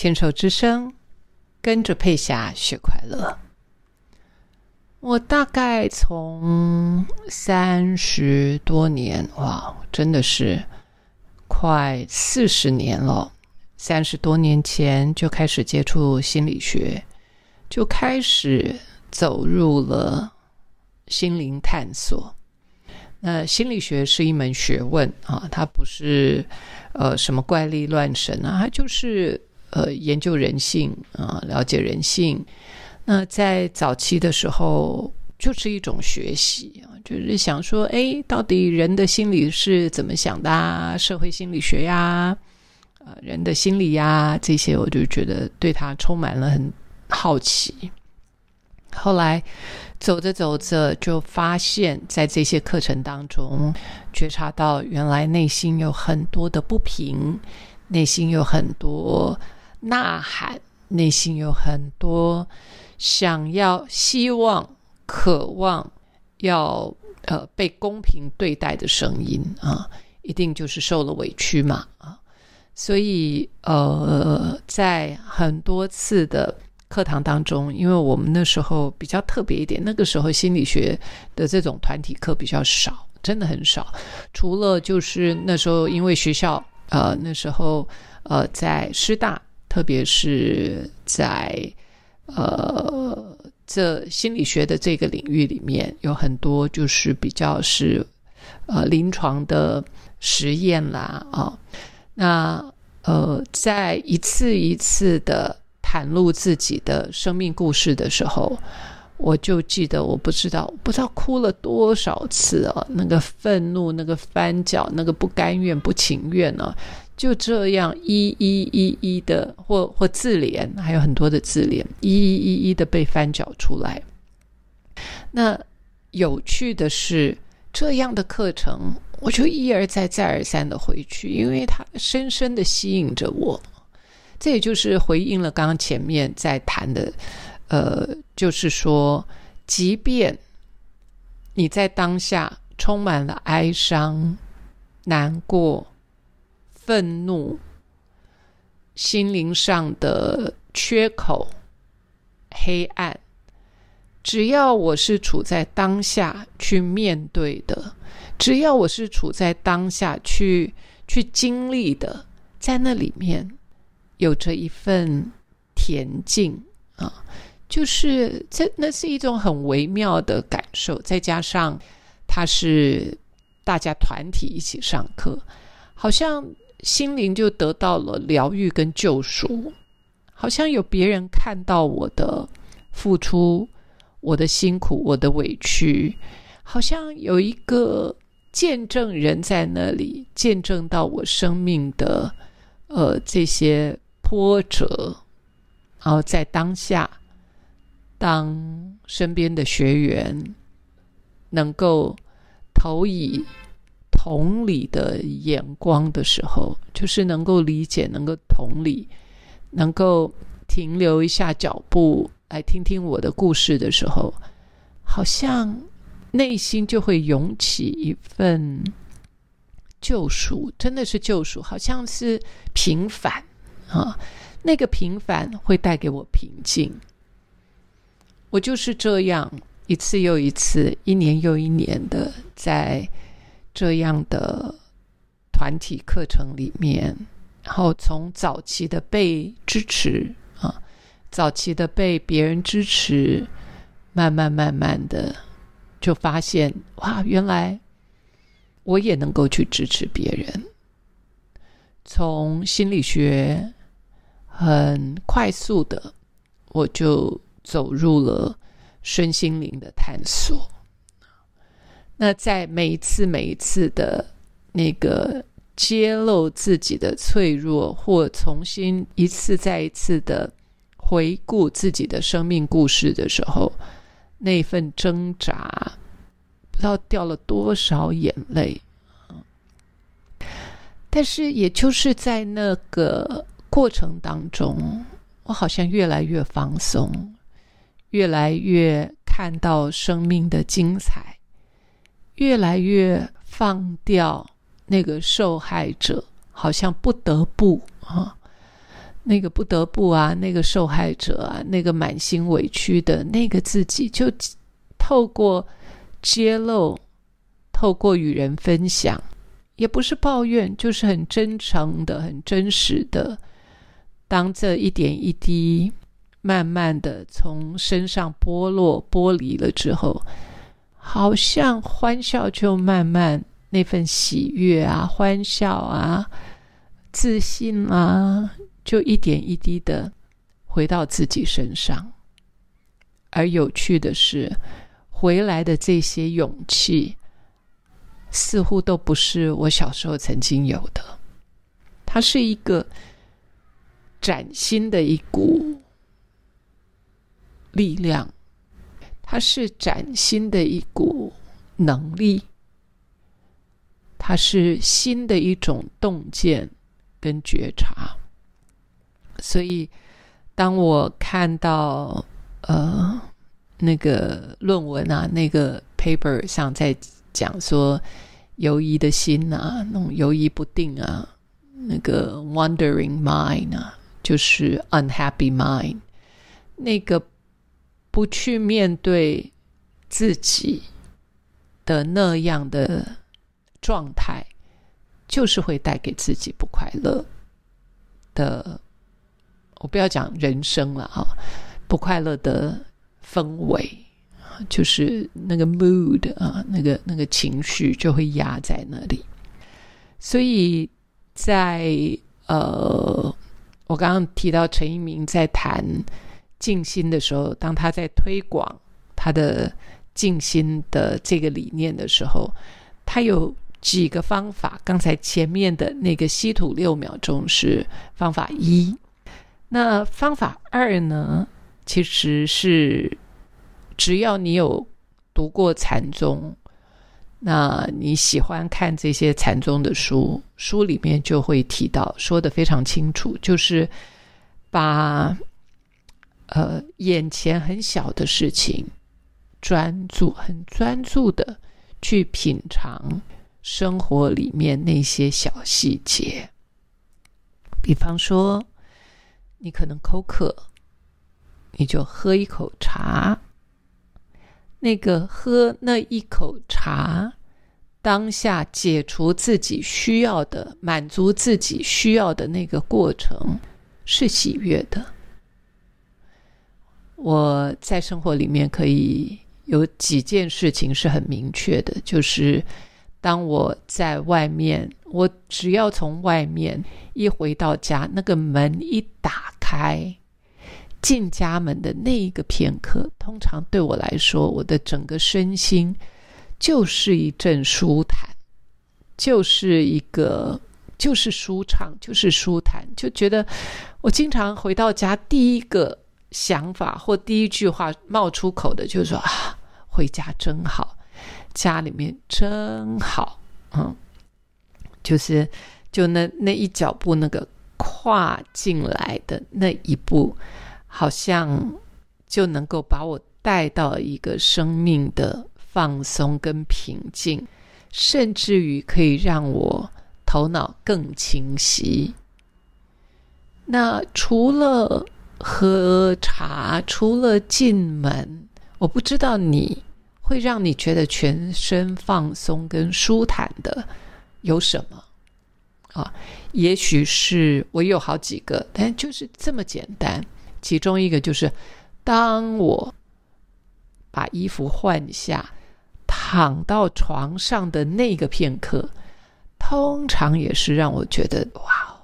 牵手之声，跟着佩霞学快乐。我大概从三十多年，哇，真的是快四十年了。三十多年前就开始接触心理学，就开始走入了心灵探索。那心理学是一门学问啊，它不是呃什么怪力乱神啊，它就是呃研究人性啊，了解人性。那在早期的时候，就是一种学习啊，就是想说，哎，到底人的心理是怎么想的？啊？社会心理学呀。呃，人的心理呀，这些我就觉得对他充满了很好奇。后来走着走着，就发现，在这些课程当中，觉察到原来内心有很多的不平，内心有很多呐喊，内心有很多想要、希望、渴望要呃被公平对待的声音啊，一定就是受了委屈嘛啊。所以，呃，在很多次的课堂当中，因为我们那时候比较特别一点，那个时候心理学的这种团体课比较少，真的很少。除了就是那时候，因为学校，呃，那时候，呃，在师大，特别是在呃这心理学的这个领域里面，有很多就是比较是呃临床的实验啦，啊。那呃，在一次一次的袒露自己的生命故事的时候，我就记得，我不知道不知道哭了多少次啊，那个愤怒，那个翻脚，那个不甘愿、不情愿呢，就这样一一一一的，或或自怜，还有很多的自怜，一一一一的被翻搅出来。那有趣的是，这样的课程。我就一而再、再而三的回去，因为它深深的吸引着我。这也就是回应了刚刚前面在谈的，呃，就是说，即便你在当下充满了哀伤、难过、愤怒、心灵上的缺口、黑暗，只要我是处在当下去面对的。只要我是处在当下去去经历的，在那里面有着一份恬静啊，就是这那是一种很微妙的感受。再加上它是大家团体一起上课，好像心灵就得到了疗愈跟救赎，好像有别人看到我的付出、我的辛苦、我的委屈，好像有一个。见证人在那里见证到我生命的呃这些波折，然后在当下，当身边的学员能够投以同理的眼光的时候，就是能够理解、能够同理、能够停留一下脚步来听听我的故事的时候，好像。内心就会涌起一份救赎，真的是救赎，好像是平凡啊。那个平凡会带给我平静。我就是这样一次又一次，一年又一年的在这样的团体课程里面，然后从早期的被支持啊，早期的被别人支持，慢慢慢慢的。就发现哇，原来我也能够去支持别人。从心理学很快速的，我就走入了身心灵的探索。那在每一次、每一次的那个揭露自己的脆弱，或重新一次再一次的回顾自己的生命故事的时候。那份挣扎，不知道掉了多少眼泪，但是也就是在那个过程当中，我好像越来越放松，越来越看到生命的精彩，越来越放掉那个受害者，好像不得不啊那个不得不啊，那个受害者啊，那个满心委屈的那个自己，就透过揭露，透过与人分享，也不是抱怨，就是很真诚的、很真实的。当这一点一滴慢慢的从身上剥落、剥离了之后，好像欢笑就慢慢那份喜悦啊、欢笑啊、自信啊。就一点一滴的回到自己身上，而有趣的是，回来的这些勇气，似乎都不是我小时候曾经有的。它是一个崭新的一股力量，它是崭新的一股能力，它是新的一种洞见跟觉察。所以，当我看到呃那个论文啊，那个 paper 上在讲说犹疑的心啊，那种犹疑不定啊，那个 wandering mind 啊，就是 unhappy mind，那个不去面对自己的那样的状态，就是会带给自己不快乐的。我不要讲人生了哈，不快乐的氛围，就是那个 mood 啊，那个那个情绪就会压在那里。所以在呃，我刚刚提到陈一鸣在谈静心的时候，当他在推广他的静心的这个理念的时候，他有几个方法。刚才前面的那个稀土六秒钟是方法一。那方法二呢？其实是只要你有读过禅宗，那你喜欢看这些禅宗的书，书里面就会提到，说的非常清楚，就是把呃眼前很小的事情，专注很专注的去品尝生活里面那些小细节，比方说。你可能口渴，你就喝一口茶。那个喝那一口茶，当下解除自己需要的、满足自己需要的那个过程，是喜悦的。我在生活里面可以有几件事情是很明确的，就是当我在外面。我只要从外面一回到家，那个门一打开，进家门的那一个片刻，通常对我来说，我的整个身心就是一阵舒坦，就是一个就是舒畅，就是舒坦，就觉得我经常回到家，第一个想法或第一句话冒出口的就是说啊，回家真好，家里面真好，嗯。就是，就那那一脚步，那个跨进来的那一步，好像就能够把我带到一个生命的放松跟平静，甚至于可以让我头脑更清晰。那除了喝茶，除了进门，我不知道你会让你觉得全身放松跟舒坦的。有什么啊？也许是我有好几个，但就是这么简单。其中一个就是，当我把衣服换下，躺到床上的那个片刻，通常也是让我觉得哇，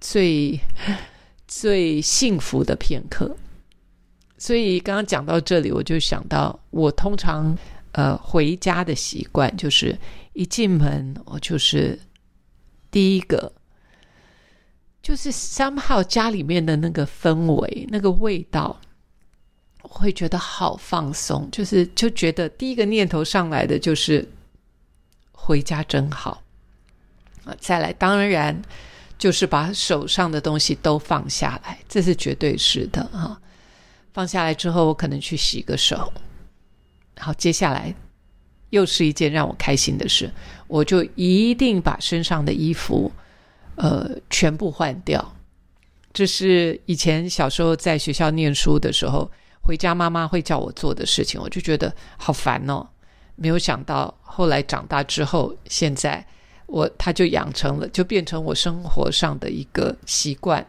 最最幸福的片刻。所以刚刚讲到这里，我就想到，我通常呃回家的习惯就是。一进门，我就是第一个，就是三号家里面的那个氛围、那个味道，会觉得好放松。就是就觉得第一个念头上来的就是回家真好啊！再来，当然就是把手上的东西都放下来，这是绝对是的啊！放下来之后，我可能去洗个手，好，接下来。又是一件让我开心的事，我就一定把身上的衣服，呃，全部换掉。这是以前小时候在学校念书的时候，回家妈妈会叫我做的事情，我就觉得好烦哦。没有想到后来长大之后，现在我他就养成了，就变成我生活上的一个习惯，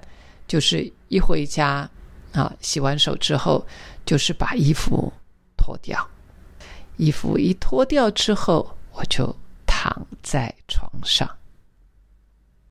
就是一回家啊，洗完手之后，就是把衣服脱掉，衣服一脱掉之后，我就躺在床上。